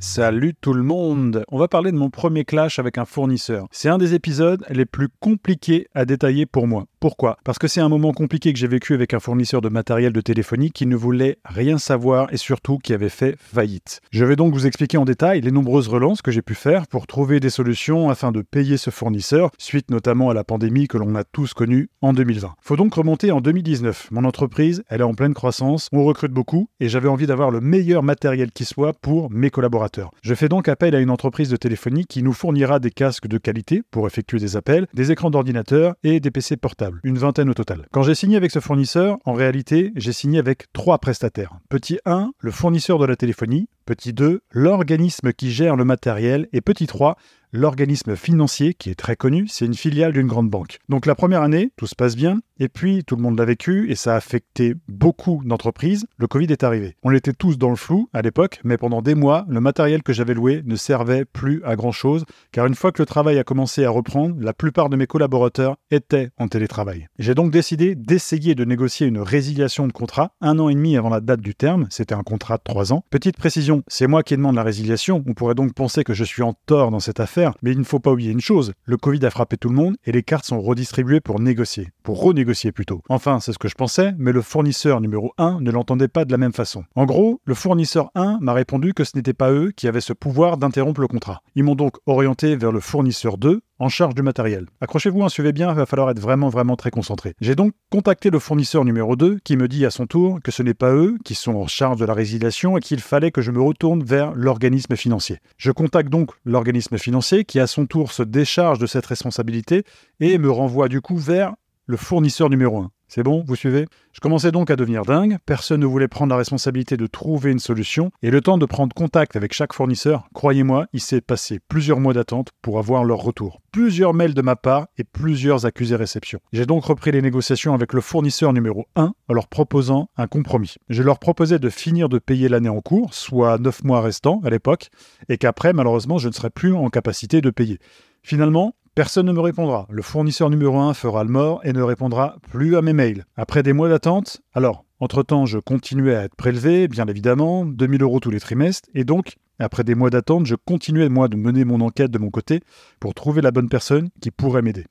Salut tout le monde On va parler de mon premier clash avec un fournisseur. C'est un des épisodes les plus compliqués à détailler pour moi. Pourquoi? Parce que c'est un moment compliqué que j'ai vécu avec un fournisseur de matériel de téléphonie qui ne voulait rien savoir et surtout qui avait fait faillite. Je vais donc vous expliquer en détail les nombreuses relances que j'ai pu faire pour trouver des solutions afin de payer ce fournisseur, suite notamment à la pandémie que l'on a tous connue en 2020. Faut donc remonter en 2019. Mon entreprise, elle est en pleine croissance, on recrute beaucoup et j'avais envie d'avoir le meilleur matériel qui soit pour mes collaborateurs. Je fais donc appel à une entreprise de téléphonie qui nous fournira des casques de qualité pour effectuer des appels, des écrans d'ordinateur et des PC portables une vingtaine au total. Quand j'ai signé avec ce fournisseur, en réalité, j'ai signé avec trois prestataires. Petit 1, le fournisseur de la téléphonie. Petit 2, l'organisme qui gère le matériel. Et petit 3, l'organisme financier, qui est très connu, c'est une filiale d'une grande banque. Donc la première année, tout se passe bien, et puis tout le monde l'a vécu, et ça a affecté beaucoup d'entreprises, le Covid est arrivé. On était tous dans le flou à l'époque, mais pendant des mois, le matériel que j'avais loué ne servait plus à grand-chose, car une fois que le travail a commencé à reprendre, la plupart de mes collaborateurs étaient en télétravail. J'ai donc décidé d'essayer de négocier une résiliation de contrat un an et demi avant la date du terme, c'était un contrat de trois ans. Petite précision, c'est moi qui demande la résiliation, on pourrait donc penser que je suis en tort dans cette affaire, mais il ne faut pas oublier une chose, le Covid a frappé tout le monde et les cartes sont redistribuées pour négocier, pour renégocier plutôt. Enfin, c'est ce que je pensais, mais le fournisseur numéro 1 ne l'entendait pas de la même façon. En gros, le fournisseur 1 m'a répondu que ce n'était pas eux qui avaient ce pouvoir d'interrompre le contrat. Ils m'ont donc orienté vers le fournisseur 2 en charge du matériel. Accrochez-vous, hein, suivez bien, il va falloir être vraiment vraiment très concentré. J'ai donc contacté le fournisseur numéro 2 qui me dit à son tour que ce n'est pas eux qui sont en charge de la résiliation et qu'il fallait que je me retourne vers l'organisme financier. Je contacte donc l'organisme financier qui à son tour se décharge de cette responsabilité et me renvoie du coup vers le fournisseur numéro 1. C'est bon, vous suivez? Je commençais donc à devenir dingue, personne ne voulait prendre la responsabilité de trouver une solution, et le temps de prendre contact avec chaque fournisseur, croyez-moi, il s'est passé plusieurs mois d'attente pour avoir leur retour. Plusieurs mails de ma part et plusieurs accusés réception. J'ai donc repris les négociations avec le fournisseur numéro 1 en leur proposant un compromis. Je leur proposais de finir de payer l'année en cours, soit 9 mois restants à l'époque, et qu'après, malheureusement, je ne serais plus en capacité de payer. Finalement, Personne ne me répondra. Le fournisseur numéro 1 fera le mort et ne répondra plus à mes mails. Après des mois d'attente, alors, entre-temps, je continuais à être prélevé, bien évidemment, 2000 euros tous les trimestres, et donc, après des mois d'attente, je continuais, moi, de mener mon enquête de mon côté pour trouver la bonne personne qui pourrait m'aider.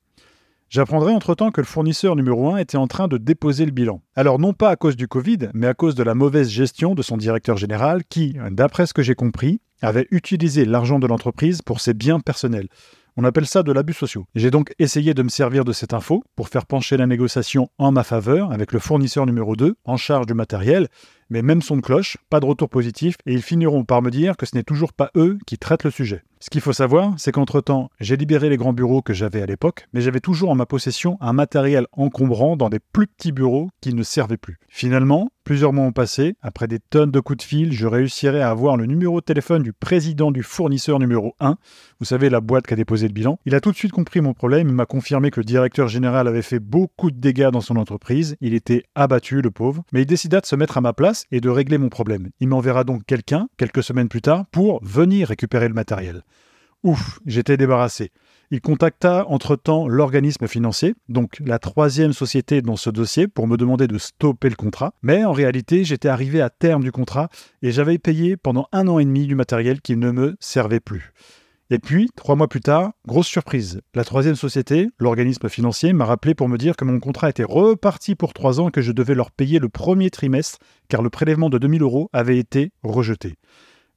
J'apprendrai entre-temps que le fournisseur numéro 1 était en train de déposer le bilan. Alors non pas à cause du Covid, mais à cause de la mauvaise gestion de son directeur général qui, d'après ce que j'ai compris, avait utilisé l'argent de l'entreprise pour ses biens personnels. On appelle ça de l'abus social. J'ai donc essayé de me servir de cette info pour faire pencher la négociation en ma faveur avec le fournisseur numéro 2 en charge du matériel mais même son de cloche, pas de retour positif, et ils finiront par me dire que ce n'est toujours pas eux qui traitent le sujet. Ce qu'il faut savoir, c'est qu'entre-temps, j'ai libéré les grands bureaux que j'avais à l'époque, mais j'avais toujours en ma possession un matériel encombrant dans des plus petits bureaux qui ne servaient plus. Finalement, plusieurs mois ont passé, après des tonnes de coups de fil, je réussirai à avoir le numéro de téléphone du président du fournisseur numéro 1, vous savez, la boîte qui a déposé le bilan. Il a tout de suite compris mon problème, il m'a confirmé que le directeur général avait fait beaucoup de dégâts dans son entreprise, il était abattu, le pauvre, mais il décida de se mettre à ma place et de régler mon problème. Il m'enverra donc quelqu'un, quelques semaines plus tard, pour venir récupérer le matériel. Ouf, j'étais débarrassé. Il contacta entre-temps l'organisme financier, donc la troisième société dans ce dossier, pour me demander de stopper le contrat. Mais en réalité, j'étais arrivé à terme du contrat et j'avais payé pendant un an et demi du matériel qui ne me servait plus. Et puis, trois mois plus tard, grosse surprise. La troisième société, l'organisme financier, m'a rappelé pour me dire que mon contrat était reparti pour trois ans et que je devais leur payer le premier trimestre car le prélèvement de 2000 euros avait été rejeté.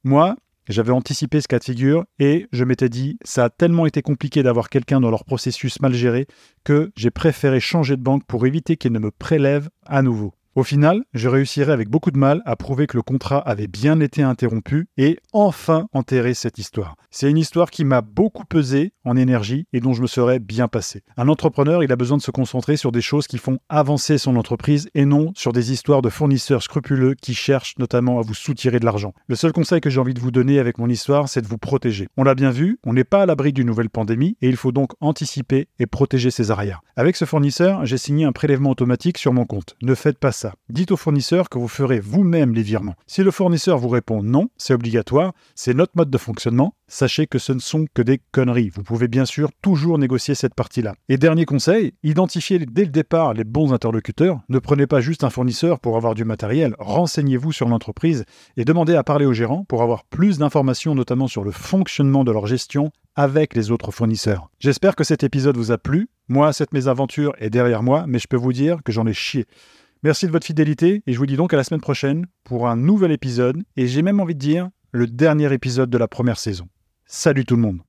Moi, J'avais anticipé ce cas de figure et je m'étais dit, ça a tellement été compliqué d'avoir quelqu'un dans leur processus mal géré que j'ai préféré changer de banque pour éviter qu'ils ne me prélèvent à nouveau. Au final, je réussirai avec beaucoup de mal à prouver que le contrat avait bien été interrompu et enfin enterrer cette histoire. C'est une histoire qui m'a beaucoup pesé en énergie et dont je me serais bien passé. Un entrepreneur, il a besoin de se concentrer sur des choses qui font avancer son entreprise et non sur des histoires de fournisseurs scrupuleux qui cherchent notamment à vous soutirer de l'argent. Le seul conseil que j'ai envie de vous donner avec mon histoire, c'est de vous protéger. On l'a bien vu, on n'est pas à l'abri d'une nouvelle pandémie et il faut donc anticiper et protéger ses arrières. Avec ce fournisseur, j'ai signé un prélèvement automatique sur mon compte. Ne faites pas Dites au fournisseur que vous ferez vous-même les virements. Si le fournisseur vous répond non, c'est obligatoire, c'est notre mode de fonctionnement, sachez que ce ne sont que des conneries. Vous pouvez bien sûr toujours négocier cette partie-là. Et dernier conseil, identifiez dès le départ les bons interlocuteurs. Ne prenez pas juste un fournisseur pour avoir du matériel, renseignez-vous sur l'entreprise et demandez à parler au gérant pour avoir plus d'informations notamment sur le fonctionnement de leur gestion avec les autres fournisseurs. J'espère que cet épisode vous a plu. Moi, cette mésaventure est derrière moi, mais je peux vous dire que j'en ai chié. Merci de votre fidélité et je vous dis donc à la semaine prochaine pour un nouvel épisode et j'ai même envie de dire le dernier épisode de la première saison. Salut tout le monde